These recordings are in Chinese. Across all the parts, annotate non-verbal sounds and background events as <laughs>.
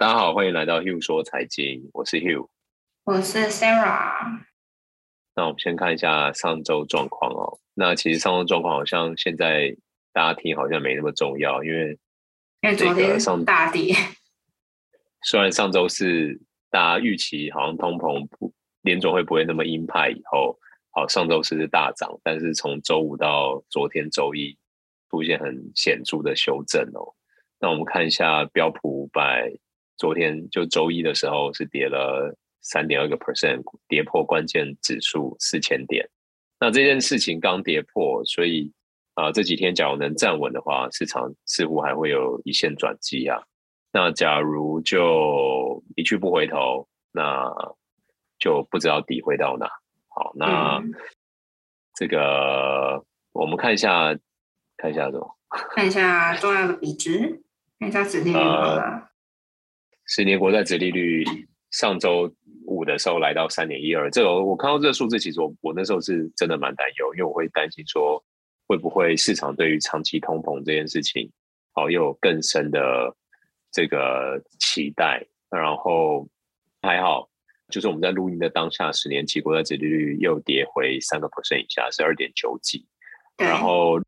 大家好，欢迎来到 Hugh 说财经，我是 Hugh，我是 Sarah。那我们先看一下上周状况哦。那其实上周状况好像现在大家听好像没那么重要，因为因为昨天上大跌。虽然上周是大家预期好像通膨不联总会不会那么鹰派，以后好上周四是大涨，但是从周五到昨天周一出现很显著的修正哦。那我们看一下标普五百。昨天就周一的时候是跌了三点二个 percent，跌破关键指数四千点。那这件事情刚跌破，所以啊、呃、这几天假如能站稳的话，市场似乎还会有一线转机啊。那假如就一去不回头，那就不知道底会到哪。好，那、嗯、这个我们看一下，看一下什么？看一下重要的比值，看一下指数啊。十年国债殖利率上周五的时候来到三点一二，这个我看到这个数字，其实我我那时候是真的蛮担忧，因为我会担心说会不会市场对于长期通膨这件事情，好又有更深的这个期待。然后还好，就是我们在录音的当下，十年期国债殖利率又跌回三个 percent 以下，是二点九几，然后。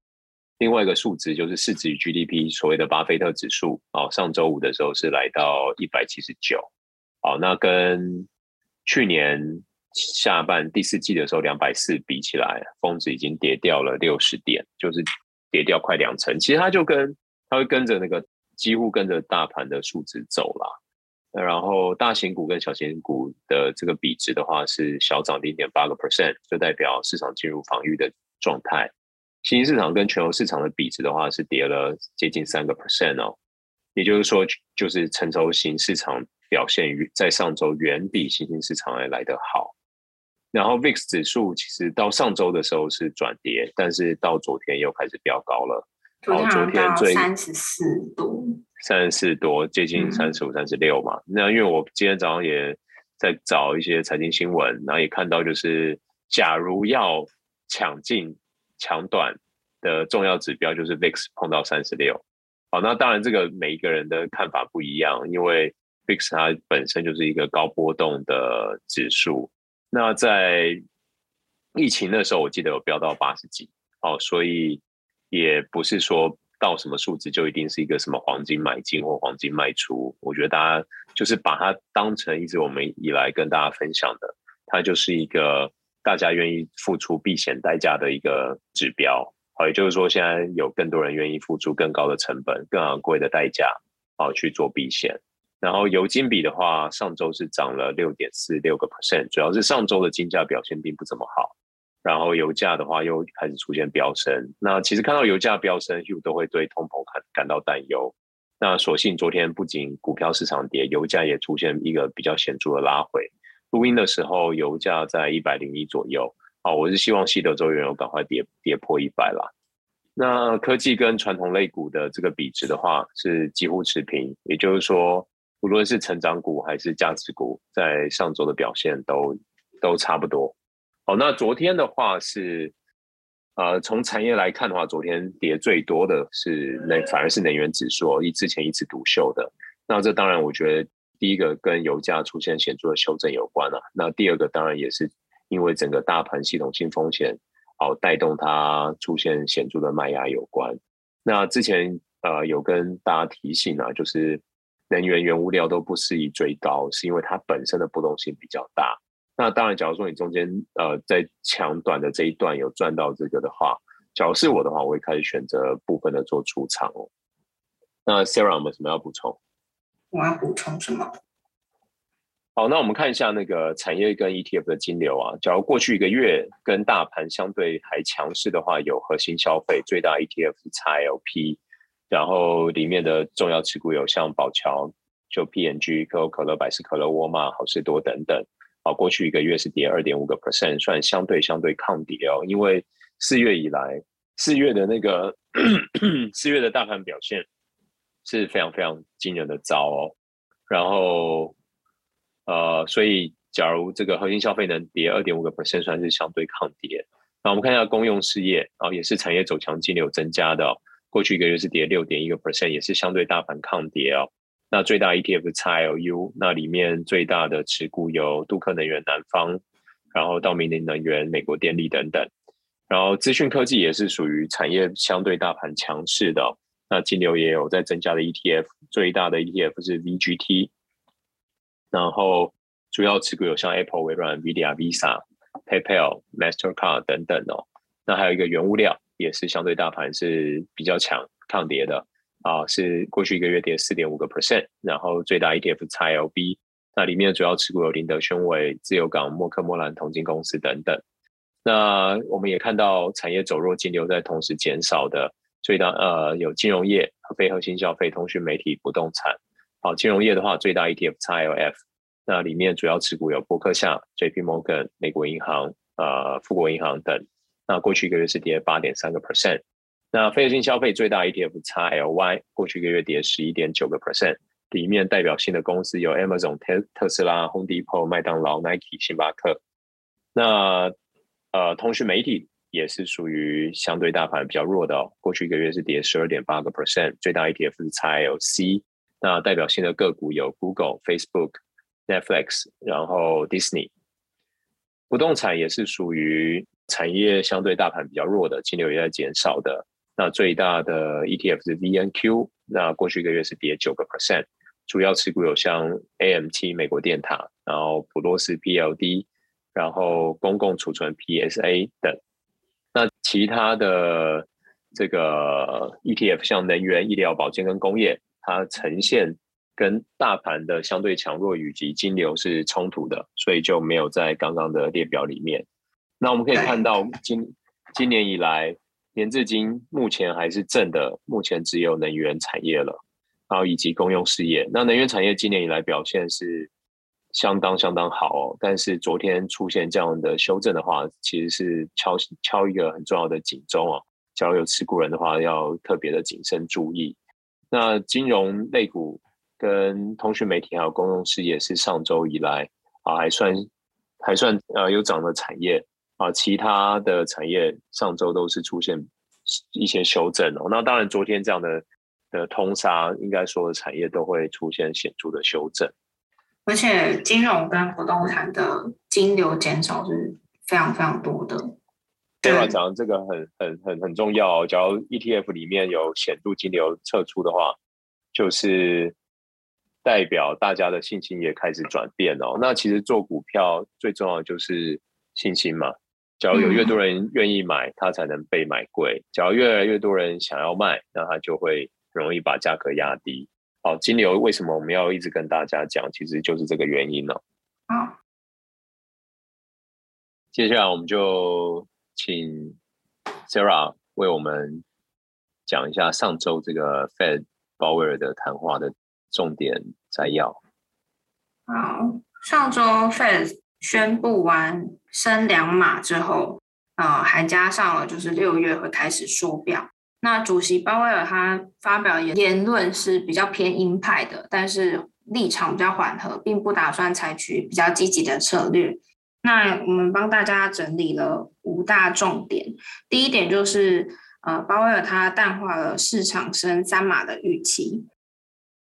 另外一个数值就是市值与 GDP，所谓的巴菲特指数，哦，上周五的时候是来到一百七十九，好，那跟去年下半第四季的时候两百四比起来，峰值已经跌掉了六十点，就是跌掉快两成。其实它就跟它会跟着那个几乎跟着大盘的数值走了，然后大型股跟小型股的这个比值的话是小涨零点八个 percent，就代表市场进入防御的状态。新兴市场跟全球市场的比值的话是跌了接近三个 percent 哦，也就是说，就是成熟型市场表现于在上周远比新兴市场还来得好。然后 VIX 指数其实到上周的时候是转跌，但是到昨天又开始飙高了。然后昨天最三十四多，三十四多，接近三十五、三十六嘛。那因为我今天早上也在找一些财经新闻，然后也看到就是，假如要抢进。长短的重要指标就是 VIX 碰到三十六，好，那当然这个每一个人的看法不一样，因为 VIX 它本身就是一个高波动的指数。那在疫情的时候，我记得有飙到八十几，哦，所以也不是说到什么数字就一定是一个什么黄金买进或黄金卖出。我觉得大家就是把它当成一直我们以来跟大家分享的，它就是一个。大家愿意付出避险代价的一个指标，好，也就是说，现在有更多人愿意付出更高的成本、更昂贵的代价，好去做避险。然后油金比的话，上周是涨了六点四六个 percent，主要是上周的金价表现并不怎么好。然后油价的话又开始出现飙升。那其实看到油价飙升，又都会对通膨感感到担忧。那所幸昨天不仅股票市场跌，油价也出现一个比较显著的拉回。录音的时候，油价在一百零一左右。好，我是希望西德州原油赶快跌跌破一百啦。那科技跟传统类股的这个比值的话，是几乎持平。也就是说，无论是成长股还是价值股，在上周的表现都都差不多。好，那昨天的话是，呃，从产业来看的话，昨天跌最多的是能，反而是能源指数，一之前一直独秀的。那这当然，我觉得。第一个跟油价出现显著的修正有关啊，那第二个当然也是因为整个大盘系统性风险好带动它出现显著的卖压有关。那之前呃有跟大家提醒啊，就是能源原物料都不适宜追高，是因为它本身的波动性比较大。那当然，假如说你中间呃在抢短的这一段有赚到这个的话，假如是我的话，我会开始选择部分的做出场哦。那 Sarah 有没有什么要补充？我要补充什么？好，那我们看一下那个产业跟 ETF 的金流啊。假如过去一个月跟大盘相对还强势的话，有核心消费最大 ETF 是 XLP，然后里面的重要持股有像宝桥、就 PNG、可口可乐、百事可乐、沃尔玛、好事多等等。好，过去一个月是跌二点五个 percent，算相对相对抗跌哦。因为四月以来，四月的那个 <coughs> 四月的大盘表现。是非常非常惊人的糟哦，然后呃，所以假如这个核心消费能跌二点五个 percent，算是相对抗跌。那我们看一下公用事业啊、也是产业走强金流增加的、过去一个月是跌六点一个 percent，也是相对大盘抗跌哦。那最大 ETF 是 XLU，那里面最大的持股有杜克能源南方，然后道明尼能源、美国电力等等。然后资讯科技也是属于产业相对大盘强势的，那金流也有在增加的 ETF，最大的 ETF 是 VGT，然后主要持股有像 Apple、微软、VDR、Visa、PayPal、Mastercard 等等哦。那还有一个原物料也是相对大盘是比较强抗跌的啊，是过去一个月跌四点五个 percent，然后最大 ETF XLB，那里面的主要持股有林德宣伟、自由港、默克莫兰铜金公司等等。那我们也看到产业走弱，金流在同时减少的最大呃有金融业和、非核心消费、通讯媒体、不动产。好，金融业的话，最大 ETF XLF，那里面主要持股有波克夏、JP Morgan、美国银行、呃富国银行等。那过去一个月是跌八点三个 percent。那非核心消费最大 ETF XLY，过去一个月跌十一点九个 percent。里面代表性的公司有 Amazon、特特斯拉、Home Depot、麦当劳、Nike、星巴克。那呃，通讯媒体也是属于相对大盘比较弱的哦。过去一个月是跌十二点八个 percent，最大 ETF 是 XLC。那代表性的个股有 Google、Facebook、Netflix，然后 Disney。不动产也是属于产业相对大盘比较弱的，金流也在减少的。那最大的 ETF 是 VNQ，那过去一个月是跌九个 percent，主要持股有像 AMT 美国电塔，然后普洛斯 PLD。然后公共储存 PSA 等，那其他的这个 ETF 像能源、医疗保健跟工业，它呈现跟大盘的相对强弱以及金流是冲突的，所以就没有在刚刚的列表里面。那我们可以看到今今年以来，年至今目前还是正的，目前只有能源产业了，然后以及公用事业。那能源产业今年以来表现是。相当相当好哦，但是昨天出现这样的修正的话，其实是敲敲一个很重要的警钟哦。假如有持股人的话，要特别的谨慎注意。那金融类股跟通讯媒体还有公用事业是上周以来啊还算还算呃有涨的产业啊，其他的产业上周都是出现一些修正哦。那当然，昨天这样的的通杀，应该所有产业都会出现显著的修正。而且金融跟不动产的金流减少是非常非常多的。对啊，讲这个很很很很重要。假如 ETF 里面有显著金流撤出的话，就是代表大家的信心也开始转变哦。那其实做股票最重要的就是信心嘛。假如有越多人愿意买，它才能被买贵。假如越来越多人想要卖，那它就会容易把价格压低。好，金流为什么我们要一直跟大家讲？其实就是这个原因呢。好，接下来我们就请 Sarah 为我们讲一下上周这个 Fed 鲍威尔的谈话的重点摘要。好，上周 Fed 宣布完升两码之后，呃，还加上了就是六月会开始缩表。那主席鲍威尔他发表言言论是比较偏鹰派的，但是立场比较缓和，并不打算采取比较积极的策略。那我们帮大家整理了五大重点。第一点就是，呃，鲍威尔他淡化了市场升三码的预期。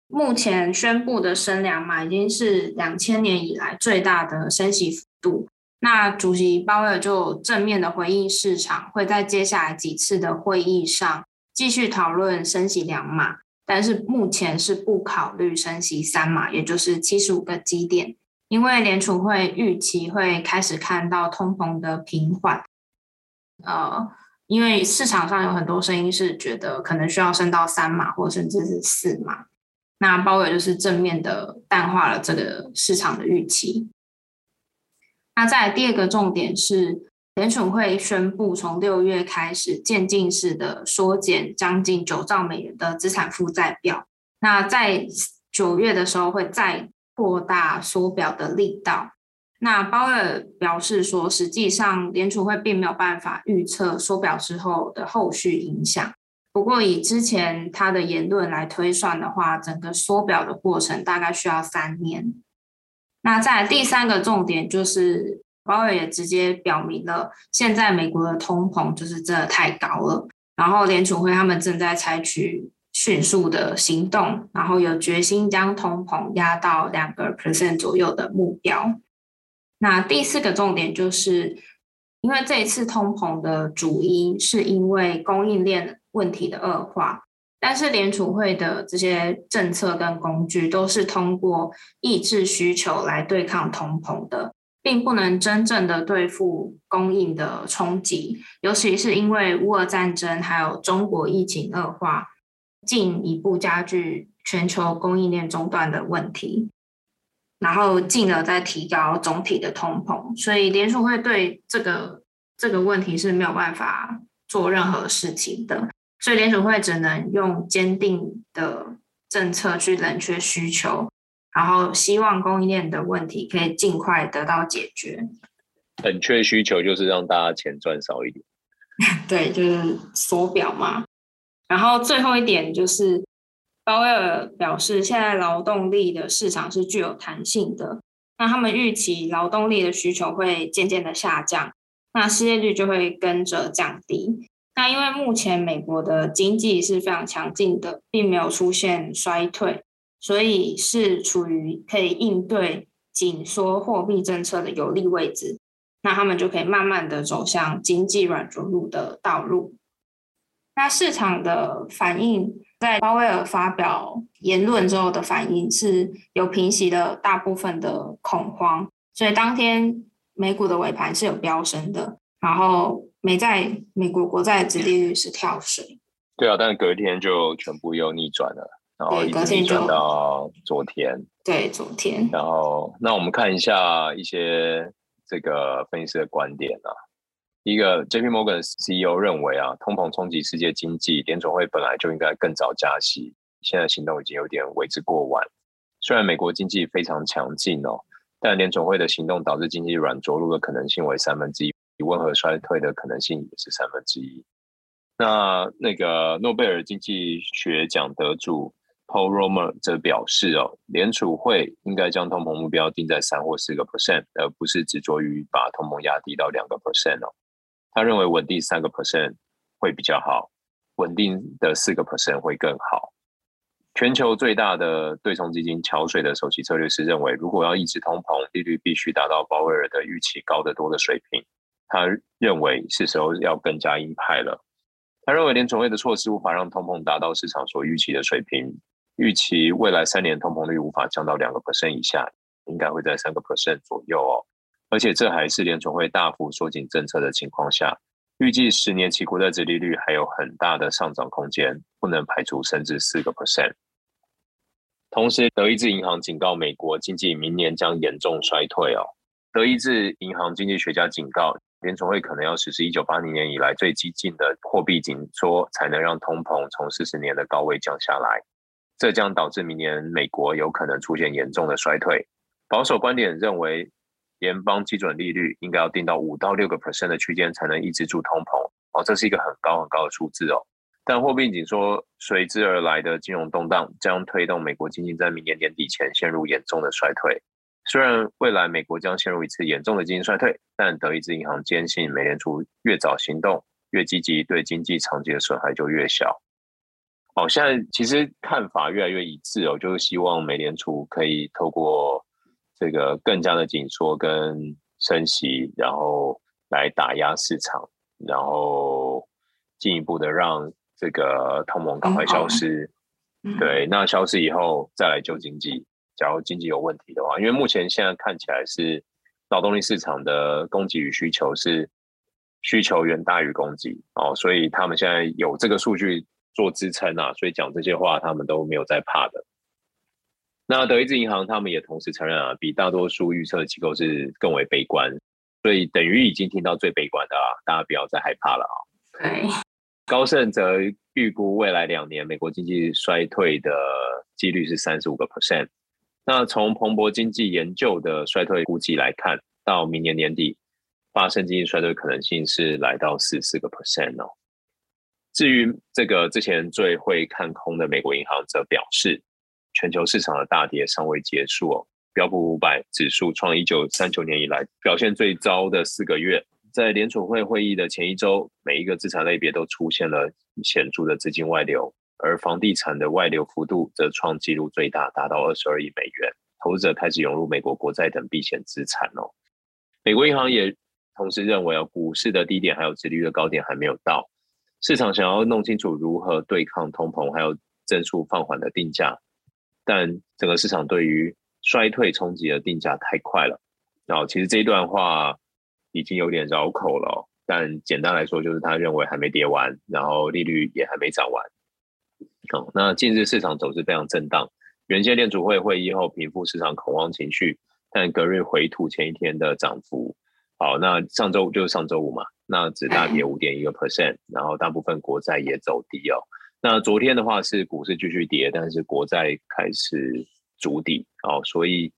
目前宣布的升两码已经是两千年以来最大的升息幅度。那主席鲍威尔就正面的回应市场，会在接下来几次的会议上继续讨论升息两码，但是目前是不考虑升息三码，也就是七十五个基点，因为联储会预期会开始看到通膨的平缓。呃，因为市场上有很多声音是觉得可能需要升到三码或甚至是四码，那鲍威尔就是正面的淡化了这个市场的预期。那再第二个重点是，联储会宣布从六月开始渐进式的缩减将近九兆美元的资产负债表。那在九月的时候会再扩大缩表的力道。那鲍威尔表示说，实际上联储会并没有办法预测缩表之后的后续影响。不过以之前他的言论来推算的话，整个缩表的过程大概需要三年。那在第三个重点就是，鲍尔也直接表明了，现在美国的通膨就是真的太高了，然后联储会他们正在采取迅速的行动，然后有决心将通膨压到两个 percent 左右的目标。那第四个重点就是，因为这一次通膨的主因是因为供应链问题的恶化，但是联储会的这些政策跟工具都是通过抑制需求来对抗通膨的，并不能真正的对付供应的冲击，尤其是因为乌俄战争还有中国疫情恶化，进一步加剧全球供应链中断的问题。然后进而再提高总体的通膨，所以联储会对这个这个问题是没有办法做任何事情的，所以联储会只能用坚定的政策去冷却需求，然后希望供应链的问题可以尽快得到解决。冷却需求就是让大家钱赚少一点，<laughs> 对，就是缩表嘛。然后最后一点就是。鲍威尔表示，现在劳动力的市场是具有弹性的，那他们预期劳动力的需求会渐渐的下降，那失业率就会跟着降低。那因为目前美国的经济是非常强劲的，并没有出现衰退，所以是处于可以应对紧缩货币政策的有利位置，那他们就可以慢慢的走向经济软着陆的道路。那市场的反应。在鲍威尔发表言论之后的反应是有平息了大部分的恐慌，所以当天美股的尾盘是有飙升的，然后美债、美国国债的殖利率是跳水。对啊，但是隔天就全部又逆转了，然后一直逆转到昨天。对，昨天。然后，那我们看一下一些这个分析师的观点啊。一个 J P Morgan CEO 认为啊，通膨冲击世界经济，联总会本来就应该更早加息，现在行动已经有点为之过晚。虽然美国经济非常强劲哦，但联总会的行动导致经济软着陆的可能性为三分之一，比温和衰退的可能性也是三分之一。那那个诺贝尔经济学奖得主 Paul Romer 则表示哦，联储会应该将通膨目标定在三或四个 percent，而不是执着于把通膨压低到两个 percent 哦。他认为稳定三个 percent 会比较好，稳定的四个 percent 会更好。全球最大的对冲基金桥水的首席策略师认为，如果要抑制通膨，利率必须达到鲍威尔的预期高得多的水平。他认为是时候要更加鹰派了。他认为联准会的措施无法让通膨达到市场所预期的水平，预期未来三年通膨率无法降到两个 percent 以下，应该会在三个 percent 左右哦。而且这还是联准会大幅缩紧政策的情况下，预计十年期国债殖利率还有很大的上涨空间，不能排除升至四个 percent。同时，德意志银行警告美国经济明年将严重衰退哦。德意志银行经济学家警告，联储会可能要实施一九八零年以来最激进的货币紧缩，才能让通膨从四十年的高位降下来。这将导致明年美国有可能出现严重的衰退。保守观点认为，联邦基准利率应该要定到五到六个 percent 的区间，才能抑制住通膨哦，这是一个很高很高的数字哦。但货币紧缩随之而来的金融动荡，将推动美国经济在明年年底前陷入严重的衰退。虽然未来美国将陷入一次严重的经济衰退，但德意志银行坚信，美联储越早行动，越积极，对经济长期的损害就越小。哦，现在其实看法越来越一致哦，就是希望美联储可以透过。这个更加的紧缩跟升息，然后来打压市场，然后进一步的让这个通膨赶快消失。嗯、对，那消失以后再来救经济。假如经济有问题的话，因为目前现在看起来是劳动力市场的供给与需求是需求远大于供给哦，所以他们现在有这个数据做支撑啊，所以讲这些话他们都没有在怕的。那德意志银行他们也同时承认啊，比大多数预测机构是更为悲观，所以等于已经听到最悲观的啊，大家不要再害怕了啊。对，高盛则预估未来两年美国经济衰退的几率是三十五个 percent。那从彭博经济研究的衰退估计来看，到明年年底发生经济衰退可能性是来到四十四个 percent 哦。至于这个之前最会看空的美国银行则表示。全球市场的大跌尚未结束哦，标普五百指数创一九三九年以来表现最糟的四个月。在联储会会议的前一周，每一个资产类别都出现了显著的资金外流，而房地产的外流幅度则创纪录最大，达到二十二亿美元。投资者开始涌入美国国债等避险资产哦。美国银行也同时认为，哦，股市的低点还有殖利率的高点还没有到，市场想要弄清楚如何对抗通膨，还有增速放缓的定价，但整个市场对于衰退冲击的定价太快了。然后，其实这一段话已经有点绕口了。但简单来说，就是他认为还没跌完，然后利率也还没涨完。哦，那近日市场走势非常震荡。原先联储会会议后平复市场恐慌情绪，但隔日回吐前一天的涨幅。好，那上周五就是上周五嘛，那只大跌五点一个 percent，然后大部分国债也走低哦。那昨天的话是股市继续跌，但是国债开始筑底哦，所以。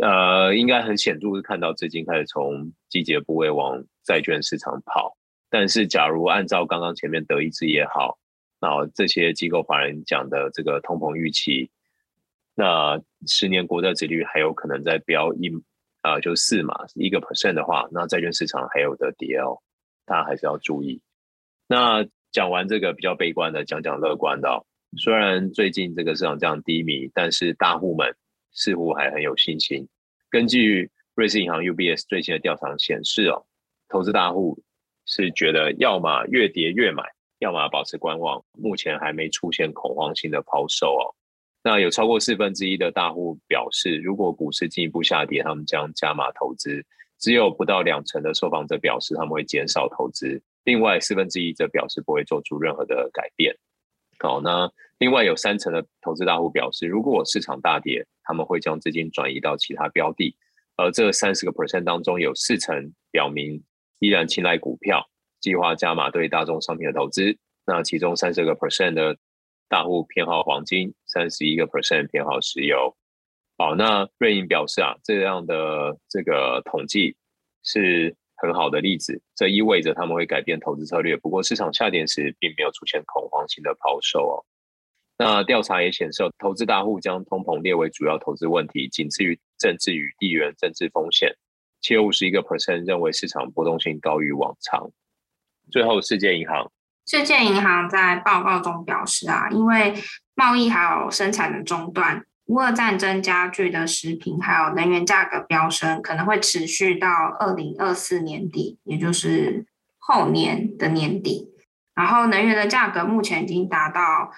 呃，应该很显著是看到资金开始从季节部位往债券市场跑。但是，假如按照刚刚前面德意志也好，然后这些机构法人讲的这个通膨预期，那十年国债殖利率还有可能再飙一啊、呃，就四嘛，一个 percent 的话，那债券市场还有的跌哦，大家还是要注意。那讲完这个比较悲观的，讲讲乐观的、哦。虽然最近这个市场这样低迷，但是大户们。似乎还很有信心。根据瑞士银行 UBS 最新的调查显示，哦，投资大户是觉得要么越跌越买，要么保持观望。目前还没出现恐慌性的抛售哦。那有超过四分之一的大户表示，如果股市进一步下跌，他们将加码投资。只有不到两成的受访者表示他们会减少投资。另外四分之一则表示不会做出任何的改变。好，那另外有三成的投资大户表示，如果市场大跌，他们会将资金转移到其他标的。而这三十个 percent 当中，有四成表明依然青睐股票，计划加码对大宗商品的投资。那其中三十个 percent 的大户偏好黄金，三十一个 percent 偏好石油。好，那瑞银表示啊，这样的这个统计是。很好的例子，这意味着他们会改变投资策略。不过市场下跌时，并没有出现恐慌性的抛售哦。那调查也显示，投资大户将通膨列为主要投资问题，仅次于政治与地缘政治风险。且五十一个 percent 认为市场波动性高于往常。最后，世界银行，世界银行在报告中表示啊，因为贸易还有生产的中断。乌俄战争加剧的食品还有能源价格飙升，可能会持续到二零二四年底，也就是后年的年底。然后能源的价格目前已经达到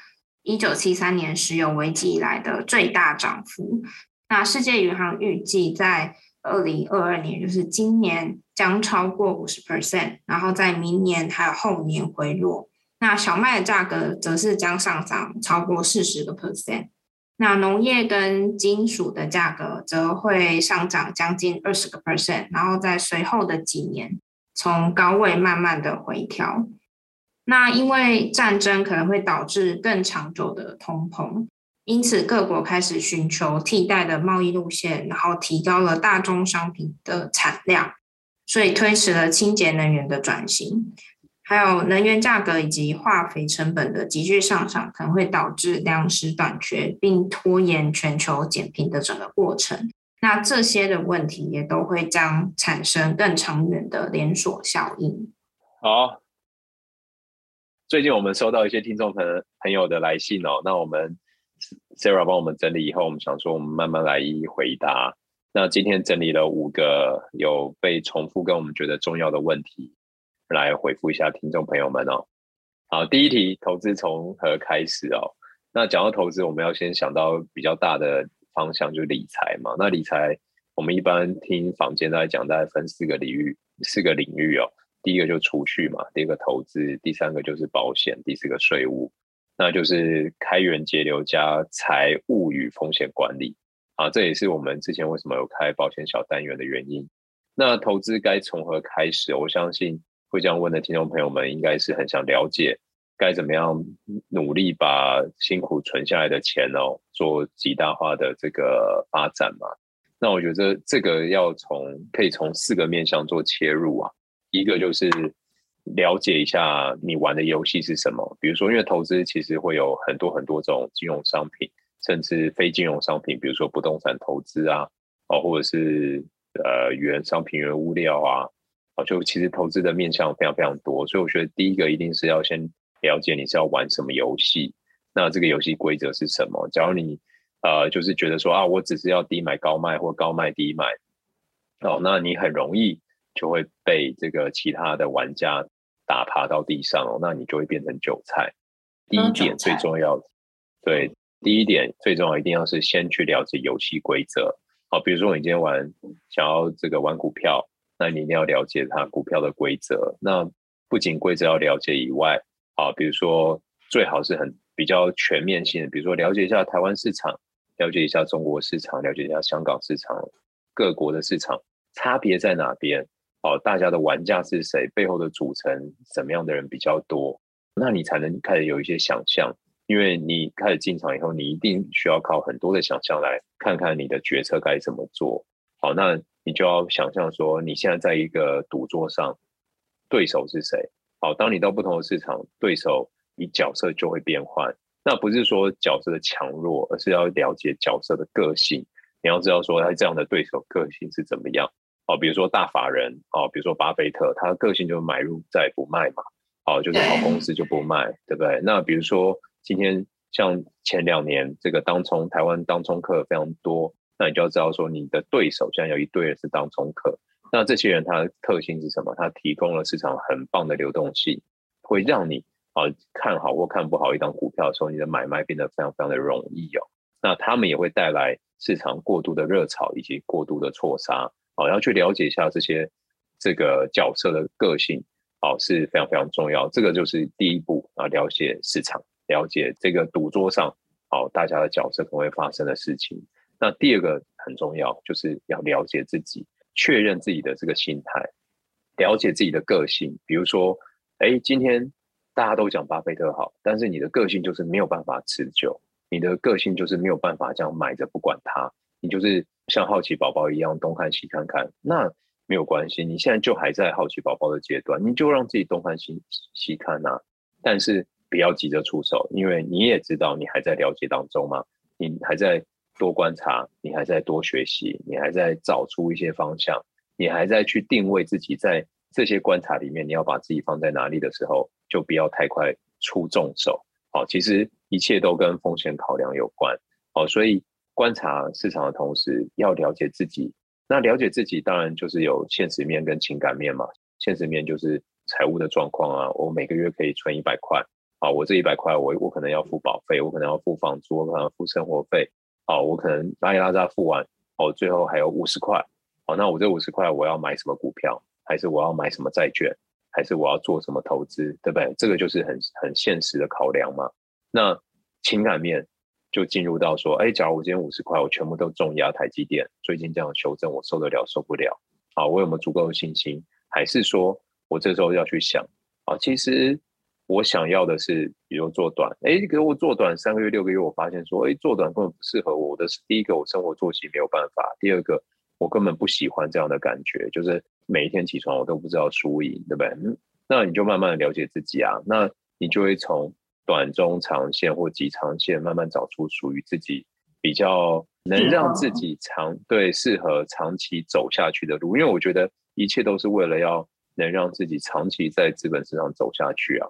一九七三年石油危机以来的最大涨幅。那世界银行预计在二零二二年，就是今年将超过五十 percent，然后在明年还有后年回落。那小麦的价格则是将上涨超过四十个 percent。那农业跟金属的价格则会上涨将近二十个 percent，然后在随后的几年从高位慢慢的回调。那因为战争可能会导致更长久的通膨，因此各国开始寻求替代的贸易路线，然后提高了大宗商品的产量，所以推迟了清洁能源的转型。还有能源价格以及化肥成本的急剧上涨，可能会导致粮食短缺，并拖延全球减贫的整个过程。那这些的问题也都会将产生更长远的连锁效应。好，最近我们收到一些听众朋朋友的来信哦，那我们 Sarah 帮我们整理以后，我们想说我们慢慢来一一回答。那今天整理了五个有被重复跟我们觉得重要的问题。来回复一下听众朋友们哦。好，第一题，投资从何开始哦？那讲到投资，我们要先想到比较大的方向，就是理财嘛。那理财，我们一般听坊间在讲，大概分四个领域，四个领域哦。第一个就是储蓄嘛，第二个投资，第三个就是保险，第四个税务，那就是开源节流加财务与风险管理啊。这也是我们之前为什么有开保险小单元的原因。那投资该从何开始？我相信。会这样问的听众朋友们，应该是很想了解该怎么样努力把辛苦存下来的钱哦，做极大化的这个发展嘛。那我觉得这个要从可以从四个面向做切入啊。一个就是了解一下你玩的游戏是什么，比如说，因为投资其实会有很多很多种金融商品，甚至非金融商品，比如说不动产投资啊，哦，或者是呃原商品、原物料啊。就其实投资的面向非常非常多，所以我觉得第一个一定是要先了解你是要玩什么游戏。那这个游戏规则是什么？假如你呃就是觉得说啊，我只是要低买高卖或高卖低买，哦，那你很容易就会被这个其他的玩家打趴到地上哦，那你就会变成韭菜。第一点最重要，对，第一点最重要一定要是先去了解游戏规则。好，比如说你今天玩想要这个玩股票，那你一定要了解它股票的规则。那不仅规则要了解以外，啊，比如说最好是很比较全面性的，比如说了解一下台湾市场，了解一下中国市场，了解一下香港市场，各国的市场差别在哪边？哦，大家的玩家是谁？背后的组成什么样的人比较多？那你才能开始有一些想象。因为你开始进场以后，你一定需要靠很多的想象来看看你的决策该怎么做。好，那你就要想象说，你现在在一个赌桌上，对手是谁？好，当你到不同的市场，对手你角色就会变换。那不是说角色的强弱，而是要了解角色的个性。你要知道说，他这样的对手个性是怎么样。好，比如说大法人，哦，比如说巴菲特，他的个性就是买入再不卖嘛。好，就是好公司就不卖，对不对？那比如说。今天像前两年这个当冲，台湾当冲客非常多，那你就要知道说，你的对手现在有一堆人是当冲客，那这些人他的特性是什么？他提供了市场很棒的流动性，会让你啊看好或看不好一张股票的时候，你的买卖变得非常非常的容易哦。那他们也会带来市场过度的热炒以及过度的错杀，好，要去了解一下这些这个角色的个性，好，是非常非常重要。这个就是第一步啊，了解市场。了解这个赌桌上，好，大家的角色可能会发生的事情。那第二个很重要，就是要了解自己，确认自己的这个心态，了解自己的个性。比如说，哎，今天大家都讲巴菲特好，但是你的个性就是没有办法持久，你的个性就是没有办法这样买着不管它，你就是像好奇宝宝一样东看西看看。那没有关系，你现在就还在好奇宝宝的阶段，你就让自己东看西西看啊。但是。不要急着出手，因为你也知道你还在了解当中嘛，你还在多观察，你还在多学习，你还在找出一些方向，你还在去定位自己在这些观察里面，你要把自己放在哪里的时候，就不要太快出重手。好，其实一切都跟风险考量有关。好，所以观察市场的同时，要了解自己。那了解自己，当然就是有现实面跟情感面嘛。现实面就是财务的状况啊，我每个月可以存一百块。好，我这一百块，我我可能要付保费，我可能要付房租，我可能要付生活费。好，我可能拉一拉杂付完，哦，最后还有五十块。好，那我这五十块，我要买什么股票，还是我要买什么债券，还是我要做什么投资，对不对？这个就是很很现实的考量嘛。那情感面就进入到说，哎，假如我今天五十块，我全部都重压台积电，最近这样修正，我受得了受不了？好，我有没有足够的信心？还是说我这时候要去想，啊，其实。我想要的是，比如做短，哎，给我做短三个月、六个月，我发现说，哎，做短根本不适合我。我的是第一个，我生活作息没有办法；第二个，我根本不喜欢这样的感觉，就是每一天起床我都不知道输赢，对不对？嗯，那你就慢慢的了解自己啊，那你就会从短、中、长线或极长线慢慢找出属于自己比较能让自己长对适合长期走下去的路。因为我觉得一切都是为了要能让自己长期在资本市场走下去啊。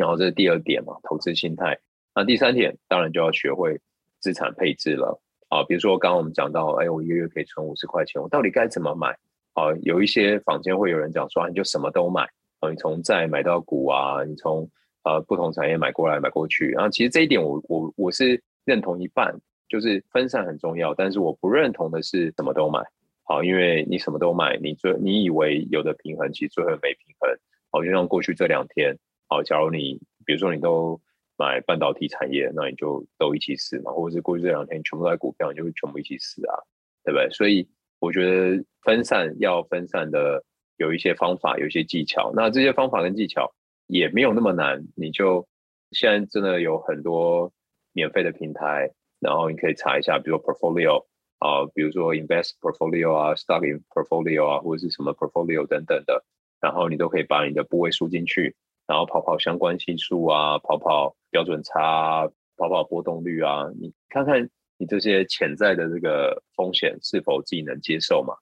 然后这是第二点嘛，投资心态。那第三点当然就要学会资产配置了啊。比如说刚刚我们讲到，哎，我一个月可以存五十块钱，我到底该怎么买？啊，有一些坊间会有人讲说，你就什么都买啊，你从债买到股啊，你从呃不同产业买过来买过去。然后其实这一点我我我是认同一半，就是分散很重要，但是我不认同的是什么都买。好，因为你什么都买，你最你以为有的平衡，其实最后没平衡。好，就像过去这两天。好，假如你比如说你都买半导体产业，那你就都一起死嘛，或者是过去这两天全部在股票，你就会全部一起死啊，对不对？所以我觉得分散要分散的有一些方法，有一些技巧。那这些方法跟技巧也没有那么难，你就现在真的有很多免费的平台，然后你可以查一下，比如说 portfolio 啊，比如说 invest portfolio 啊，stock portfolio 啊，或者是什么 portfolio 等等的，然后你都可以把你的部位输进去。然后跑跑相关系数啊，跑跑标准差，跑跑波动率啊，你看看你这些潜在的这个风险是否自己能接受嘛？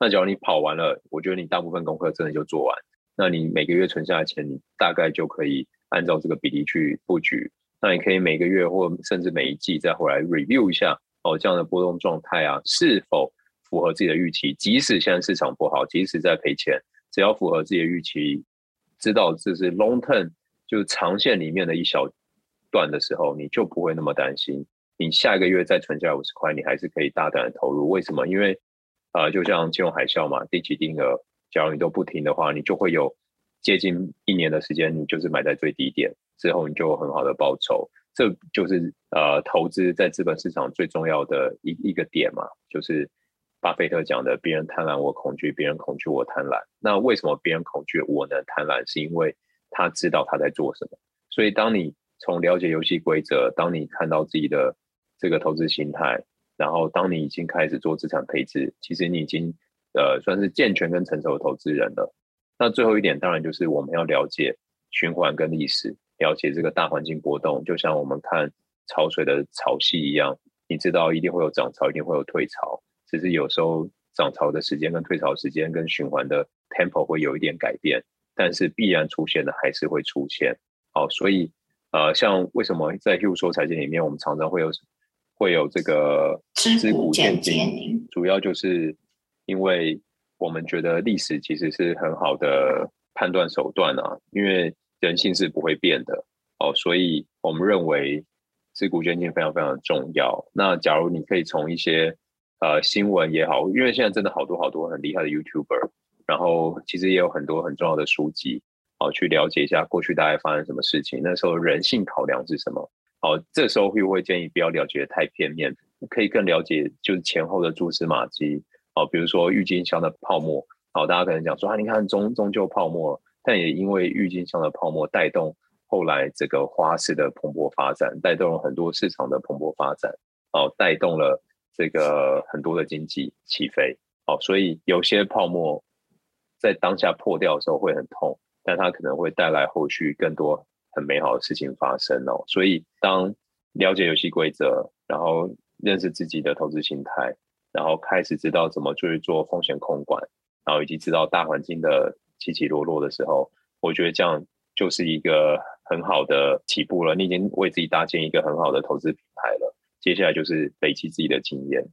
那假如你跑完了，我觉得你大部分功课真的就做完，那你每个月存下的钱，你大概就可以按照这个比例去布局，那你可以每个月或甚至每一季再回来 review 一下哦，这样的波动状态啊，是否符合自己的预期？即使现在市场不好，即使在赔钱，只要符合自己的预期，知道这是 long term 就是长线里面的一小段的时候，你就不会那么担心。你下一个月再存下来五十块，你还是可以大胆的投入。为什么？因为呃，就像金融海啸嘛，定期定额，假如你都不停的话，你就会有接近一年的时间，你就是买在最低点，之后你就有很好的报酬。这就是呃，投资在资本市场最重要的一一个点嘛，就是巴菲特讲的：别人贪婪我恐惧，别人恐惧我贪婪。那为什么别人恐惧我能贪婪？是因为他知道他在做什么。所以当你从了解游戏规则，当你看到自己的这个投资心态。然后，当你已经开始做资产配置，其实你已经呃算是健全跟成熟的投资人了。那最后一点，当然就是我们要了解循环跟历史，了解这个大环境波动，就像我们看潮水的潮汐一样，你知道一定会有涨潮，一定会有退潮，只是有时候涨潮的时间跟退潮时间跟循环的 tempo 会有一点改变，但是必然出现的还是会出现。好，所以呃，像为什么在 Hugh 说财经里面，我们常常会有。会有这个知古见今，主要就是因为我们觉得历史其实是很好的判断手段啊，因为人性是不会变的哦，所以我们认为知古见今非常非常的重要。那假如你可以从一些呃新闻也好，因为现在真的好多好多很厉害的 YouTuber，然后其实也有很多很重要的书籍哦，去了解一下过去大概发生什么事情，那时候人性考量是什么。好，这时候会不会建议不要了解太片面，可以更了解就是前后的蛛丝马迹。好，比如说郁金香的泡沫，好，大家可能讲说啊，你看终终究泡沫，但也因为郁金香的泡沫带动后来这个花市的蓬勃发展，带动了很多市场的蓬勃发展，哦，带动了这个很多的经济起飞。哦，所以有些泡沫在当下破掉的时候会很痛，但它可能会带来后续更多。很美好的事情发生哦，所以当了解游戏规则，然后认识自己的投资心态，然后开始知道怎么去做风险控管，然后以及知道大环境的起起落落的时候，我觉得这样就是一个很好的起步了。你已经为自己搭建一个很好的投资平台了，接下来就是累积自己的经验。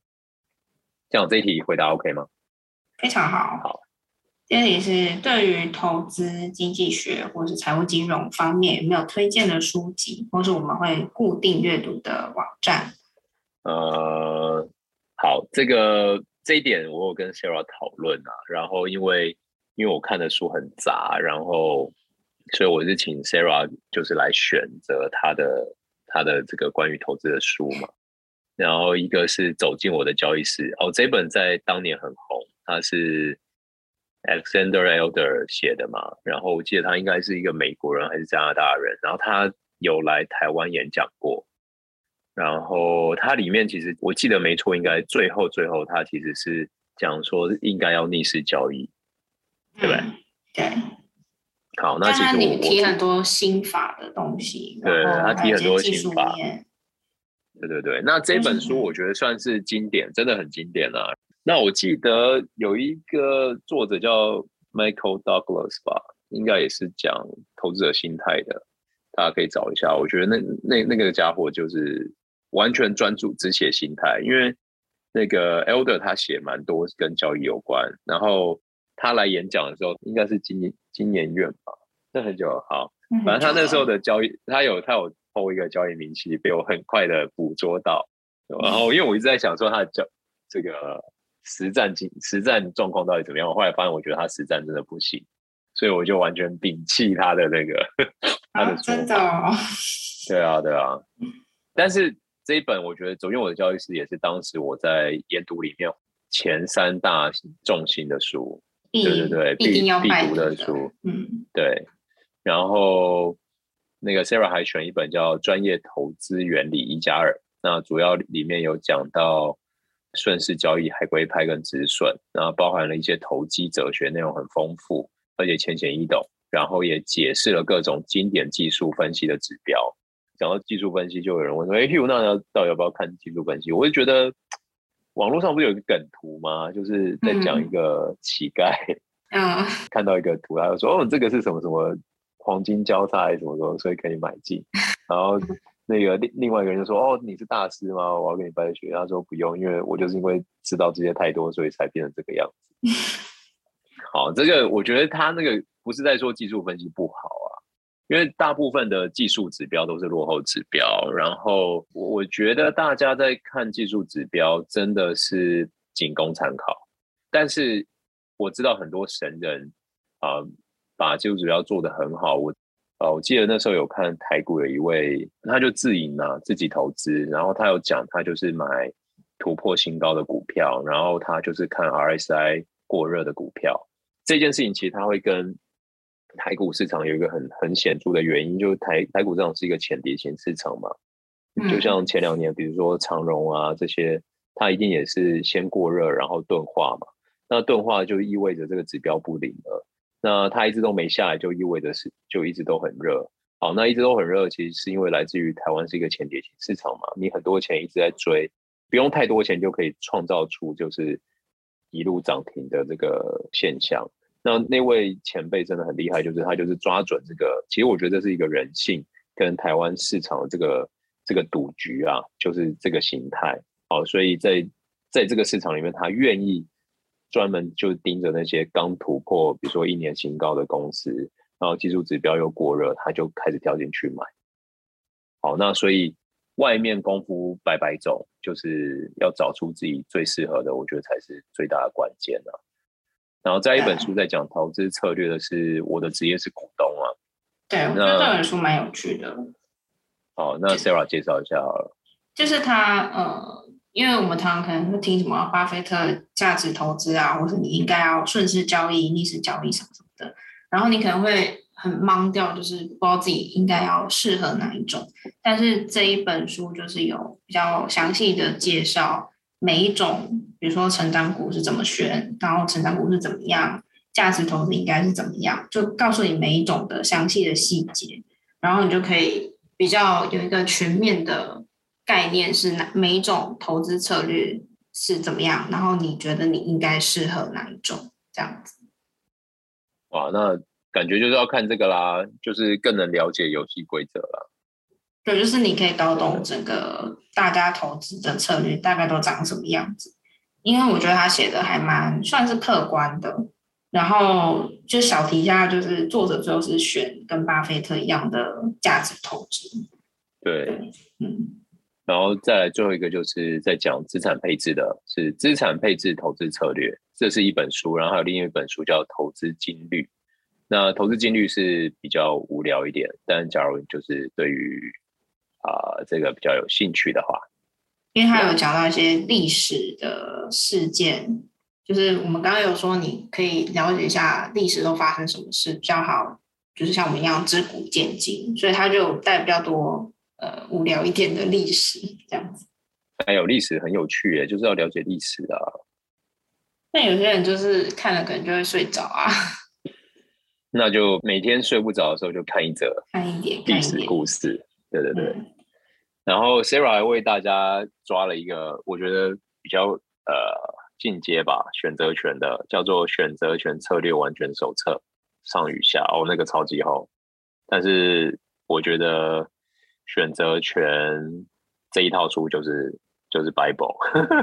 这样这一题回答 OK 吗？非常好。好。这里是对于投资经济学或是财务金融方面有没有推荐的书籍，或是我们会固定阅读的网站？呃，好，这个这一点我有跟 Sarah 讨论啊，然后因为因为我看的书很杂，然后所以我是请 Sarah 就是来选择他的他的这个关于投资的书嘛，然后一个是走进我的交易室哦，这本在当年很红，它是。Alexander Elder 写的嘛，然后我记得他应该是一个美国人还是加拿大人，然后他有来台湾演讲过，然后他里面其实我记得没错，应该最后最后他其实是讲说应该要逆势交易，对不对？好，那其实我提很多心法的东西，对，他提很多心法，对对对。那这本书我觉得算是经典，真的很经典啊。那我记得有一个作者叫 Michael Douglas 吧，应该也是讲投资者心态的，大家可以找一下。我觉得那那那个家伙就是完全专注只写心态，因为那个 Elder 他写蛮多跟交易有关，然后他来演讲的时候应该是今今年院吧，那很久了，好，反正他那时候的交易，他有他有 PO 一个交易明细，被我很快的捕捉到，然后因为我一直在想说他的交这个。实战经实战状况到底怎么样？我后来发现，我觉得他实战真的不行，所以我就完全摒弃他的那个 <laughs> 他的。真的哦？对啊，对啊。但是这一本，我觉得《走进我的交易室》也是当时我在研读里面前三大重心的书。对对对，必必读的书。嗯，对。然后那个 Sarah 还选一本叫《专业投资原理一加二》，那主要里面有讲到。顺势交易、海龟派跟止损，然后包含了一些投机哲学，内容很丰富，而且浅显易懂。然后也解释了各种经典技术分析的指标。讲到技术分析，就有人问说：“哎，Hugh，那要到底要不要看技术分析？”我就觉得网络上不是有一个梗图吗？就是在讲一个乞丐，嗯，<laughs> 看到一个图，他就说：“哦，这个是什么什么黄金交叉还是什么什么，所以可以买进。”然后那个另另外一个人就说：“哦，你是大师吗？我要跟你拜学。”他说：“不用，因为我就是因为知道这些太多，所以才变成这个样子。<laughs> ”好，这个我觉得他那个不是在说技术分析不好啊，因为大部分的技术指标都是落后指标。然后我觉得大家在看技术指标真的是仅供参考，但是我知道很多神人啊、呃，把技术指标做得很好。我。呃，我记得那时候有看台股有一位，他就自营啊，自己投资，然后他有讲，他就是买突破新高的股票，然后他就是看 RSI 过热的股票。这件事情其实他会跟台股市场有一个很很显著的原因，就是台台股市场是一个浅碟型市场嘛，就像前两年，比如说长荣啊这些，它一定也是先过热，然后钝化嘛，那钝化就意味着这个指标不灵了。那它一直都没下来，就意味着是就一直都很热。好，那一直都很热，其实是因为来自于台湾是一个前跌型市场嘛，你很多钱一直在追，不用太多钱就可以创造出就是一路涨停的这个现象。那那位前辈真的很厉害，就是他就是抓准这个，其实我觉得这是一个人性跟台湾市场的这个这个赌局啊，就是这个形态。好，所以在在这个市场里面，他愿意。专门就盯着那些刚突破，比如说一年新高的公司，然后技术指标又过热，他就开始跳进去买。好，那所以外面功夫百百种，就是要找出自己最适合的，我觉得才是最大的关键啊。然后在一本书在讲投资策略的是我的职业是股东啊。对，我觉得这本书蛮有趣的。好，那 Sarah 介绍一下好了。就是他呃。因为我们常常可能会听什么巴菲特价值投资啊，或者你应该要顺势交易、逆势交易什么什么的，然后你可能会很懵掉，就是不知道自己应该要适合哪一种。但是这一本书就是有比较详细的介绍每一种，比如说成长股是怎么选，然后成长股是怎么样，价值投资应该是怎么样，就告诉你每一种的详细的细节，然后你就可以比较有一个全面的。概念是哪，每一种投资策略是怎么样？然后你觉得你应该适合哪一种？这样子。哇，那感觉就是要看这个啦，就是更能了解游戏规则啦。对，就是你可以搞懂整个大家投资的策略大概都长什么样子。因为我觉得他写的还蛮算是客观的。然后就小提一下，就是作者最后是选跟巴菲特一样的价值投资。对，对，嗯。然后再来最后一个，就是在讲资产配置的，是资产配置投资策略，这是一本书。然后还有另一本书叫《投资金律》。那投资金律是比较无聊一点，但假如就是对于啊、这个比较有兴趣的话，因为他有讲到一些历史的事件，就是我们刚刚有说你可以了解一下历史都发生什么事比较好，就是像我们一样知古见今，所以他就带比较多。呃，无聊一点的历史这样子，还有历史很有趣耶，就是要了解历史啊。那有些人就是看了可能就会睡着啊。那就每天睡不着的时候就看一则，看一点历史故事。对对对。嗯、然后 Sarah 还为大家抓了一个我觉得比较呃进阶吧，选择权的，叫做《选择权策略完全手册》，上与下哦，那个超级厚，但是我觉得。选择权这一套书就是就是 Bible，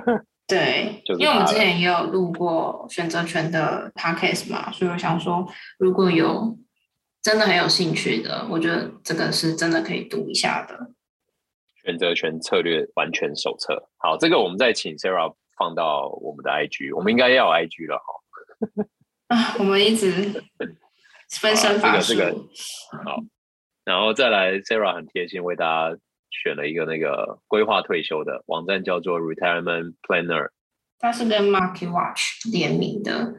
<laughs> 对，就是因为我们之前也有录过选择权的 podcast 嘛，所以我想说，如果有真的很有兴趣的，我觉得这个是真的可以读一下的。选择权策略完全手册，好，这个我们再请 Sarah 放到我们的 IG，我们应该要有 IG 了哈。<laughs> 啊，我们一直分身乏术，这个这个好。然后再来，Sarah 很贴心为大家选了一个那个规划退休的网站，叫做 Retirement Planner。它是跟 MarketWatch 联名的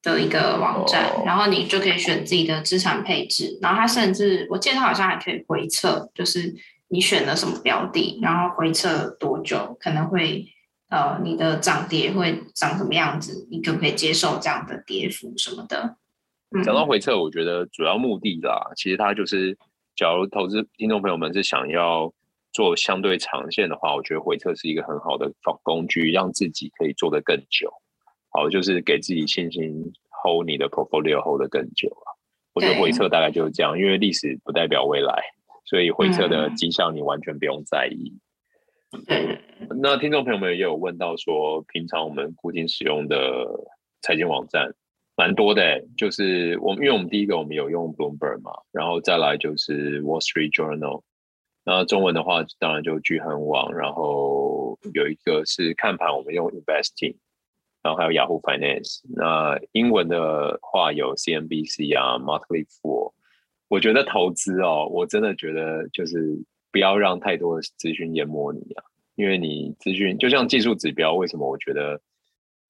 的一个网站，哦、然后你就可以选自己的资产配置。然后它甚至，我记得它好像还可以回测，就是你选了什么标的，然后回测多久可能会呃你的涨跌会长什么样子，你可不可以接受这样的跌幅什么的。讲到回测，我觉得主要目的啦，其实它就是。假如投资听众朋友们是想要做相对长线的话，我觉得回撤是一个很好的方工具，让自己可以做得更久。好，就是给自己信心，hold 你的 portfolio hold 得更久啊。我觉得回撤大概就是这样，因为历史不代表未来，所以回撤的绩效你完全不用在意。嗯，那听众朋友们也有问到说，平常我们固定使用的财经网站蛮多的，就是我们因为我们第一个我们有用 Bloomberg 嘛，然后再来就是 Wall Street Journal，那中文的话当然就巨恒网，然后有一个是看盘我们用 Investing，然后还有 Yahoo Finance，那英文的话有 CNBC 啊，Monthly Four 我觉得投资哦，我真的觉得就是。不要让太多的资讯淹没你啊！因为你资讯就像技术指标，为什么我觉得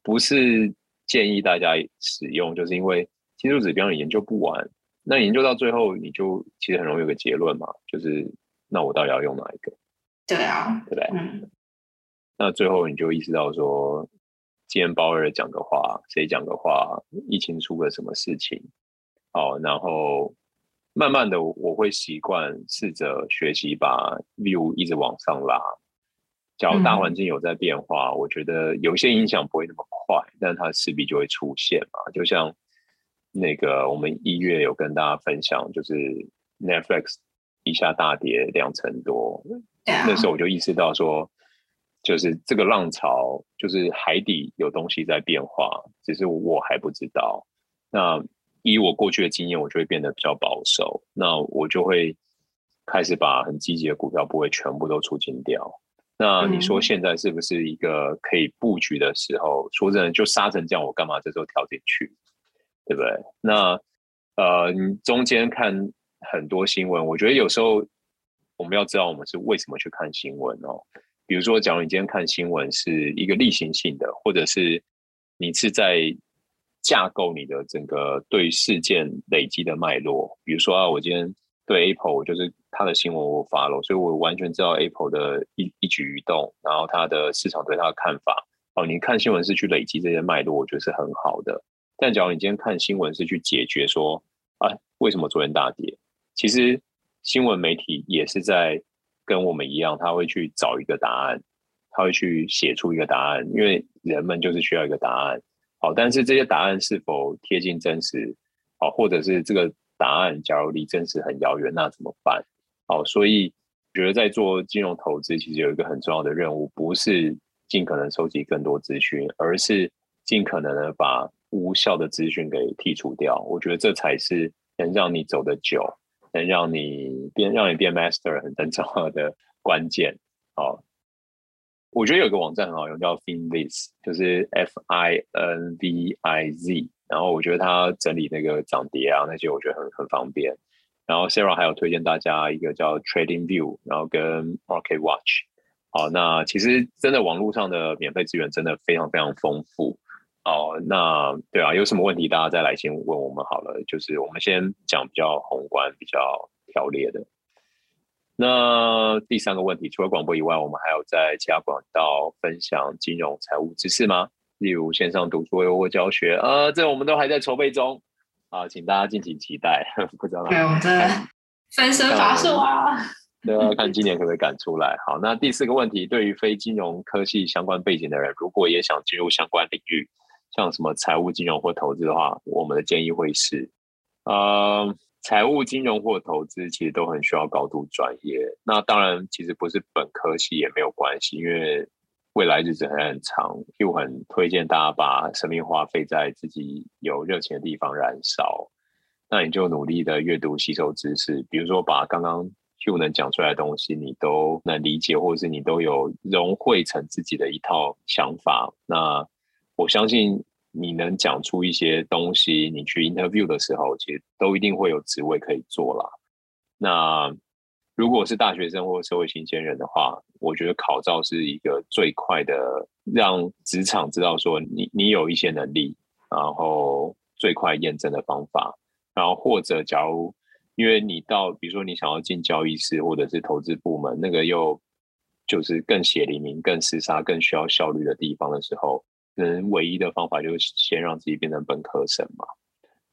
不是建议大家使用？就是因为技术指标你研究不完，那研究到最后你就其实很容易有个结论嘛，就是那我到底要用哪一个？对啊，对不对？嗯。那最后你就意识到说，今天鲍威尔讲的话，谁讲的话，疫情出了什么事情？好，然后。慢慢的，我会习惯试着学习把 view 一直往上拉。假如大环境有在变化，嗯、我觉得有些影响不会那么快，但它势必就会出现嘛。就像那个我们一月有跟大家分享，就是 Netflix 一下大跌两成多，那时候我就意识到说，就是这个浪潮，就是海底有东西在变化，只是我还不知道。那以我过去的经验，我就会变得比较保守。那我就会开始把很积极的股票不会全部都出清掉。那你说现在是不是一个可以布局的时候？嗯、说真的，就杀成这样，我干嘛这时候跳进去？对不对？那呃，你中间看很多新闻，我觉得有时候我们要知道我们是为什么去看新闻哦。比如说，假如你今天看新闻是一个例行性的，或者是你是在。架构你的整个对事件累积的脉络，比如说啊，我今天对 Apple 就是它的新闻我发了所以我完全知道 Apple 的一一举一动，然后它的市场对它的看法。哦，你看新闻是去累积这些脉络，我觉得是很好的。但假如你今天看新闻是去解决说，啊，为什么昨天大跌？其实新闻媒体也是在跟我们一样，他会去找一个答案，他会去写出一个答案，因为人们就是需要一个答案。好，但是这些答案是否贴近真实？好，或者是这个答案假如离真实很遥远，那怎么办？好，所以觉得在做金融投资，其实有一个很重要的任务，不是尽可能收集更多资讯，而是尽可能的把无效的资讯给剔除掉。我觉得这才是能让你走得久，能让你变让你变 master 很很重要的关键。好。我觉得有个网站很好用，叫 Finviz，就是 F I N V I Z。然后我觉得它整理那个涨跌啊那些，我觉得很很方便。然后 Sarah 还有推荐大家一个叫 Trading View，然后跟 Market Watch。好，那其实真的网络上的免费资源真的非常非常丰富。哦，那对啊，有什么问题大家再来先问我们好了。就是我们先讲比较宏观、比较条列的。那第三个问题，除了广播以外，我们还有在其他管道分享金融财务知识吗？例如线上读书或教学？呃，这我们都还在筹备中啊，请大家敬请期待。<laughs> 不知道。对，我们在分身乏术啊。对啊，看今年可不可以赶出来。好，那第四个问题，对于非金融科系相关背景的人，如果也想进入相关领域，像什么财务、金融或投资的话，我们的建议会是，呃。财务、金融或投资其实都很需要高度专业。那当然，其实不是本科系也没有关系，因为未来日子还很长。，Q 很推荐大家把生命花费在自己有热情的地方燃烧。那你就努力的阅读、吸收知识，比如说把刚刚 Q 能讲出来的东西，你都能理解，或者是你都有融汇成自己的一套想法。那我相信。你能讲出一些东西，你去 interview 的时候，其实都一定会有职位可以做啦。那如果是大学生或社会新鲜人的话，我觉得考照是一个最快的，让职场知道说你你有一些能力，然后最快验证的方法。然后或者假如因为你到，比如说你想要进交易室或者是投资部门，那个又就是更血淋淋、更厮杀、更需要效率的地方的时候。可能唯一的方法就是先让自己变成本科生嘛，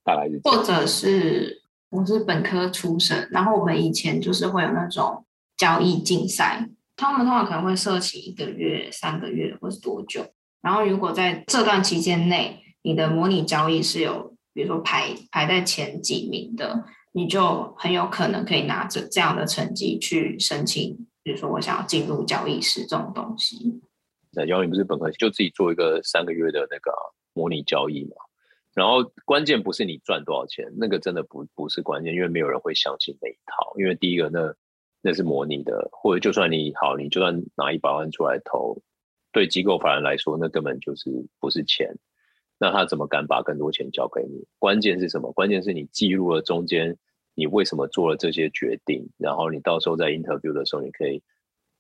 大概是。或者是我是本科出身，然后我们以前就是会有那种交易竞赛，他们通常可能会设起一个月、三个月或是多久。然后如果在这段期间内，你的模拟交易是有，比如说排排在前几名的，你就很有可能可以拿着这样的成绩去申请，比如说我想要进入交易室这种东西。那姚你不是本科就自己做一个三个月的那个模拟交易嘛？然后关键不是你赚多少钱，那个真的不不是关键，因为没有人会相信那一套。因为第一个，那那是模拟的，或者就算你好，你就算拿一百万出来投，对机构法人来说，那根本就是不是钱。那他怎么敢把更多钱交给你？关键是什么？关键是你记录了中间你为什么做了这些决定，然后你到时候在 interview 的时候，你可以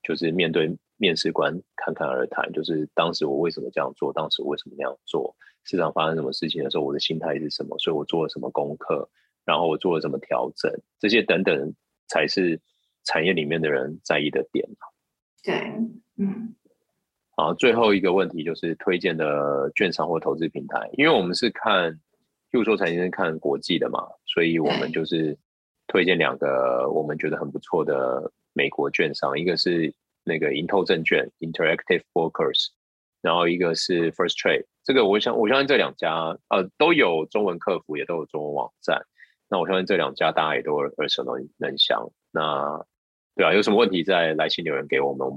就是面对面试官侃侃而谈，就是当时我为什么这样做，当时我为什么那样做。市场发生什么事情的时候，我的心态是什么？所以我做了什么功课，然后我做了什么调整，这些等等才是产业里面的人在意的点。对，嗯。好，最后一个问题就是推荐的券商或投资平台，因为我们是看，譬如说财经是看国际的嘛，所以我们就是推荐两个我们觉得很不错的美国券商，一个是那个盈透证券 （Interactive Brokers）。然后一个是 First Trade，这个我想我相信这两家呃都有中文客服，也都有中文网站。那我相信这两家大家也都耳熟能能详。那对啊，有什么问题再来信留言给我们。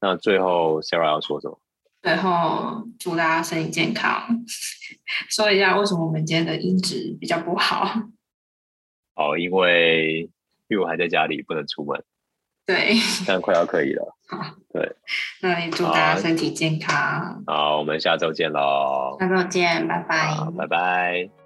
那最后 Sarah 要说什么？最后祝大家身体健康。<laughs> 说一下为什么我们今天的音质比较不好？哦，因为因为我还在家里，不能出门。对，但快要可以了。好，对，那也祝大家身体健康。好，我们下周见喽。下周见，拜拜。拜拜。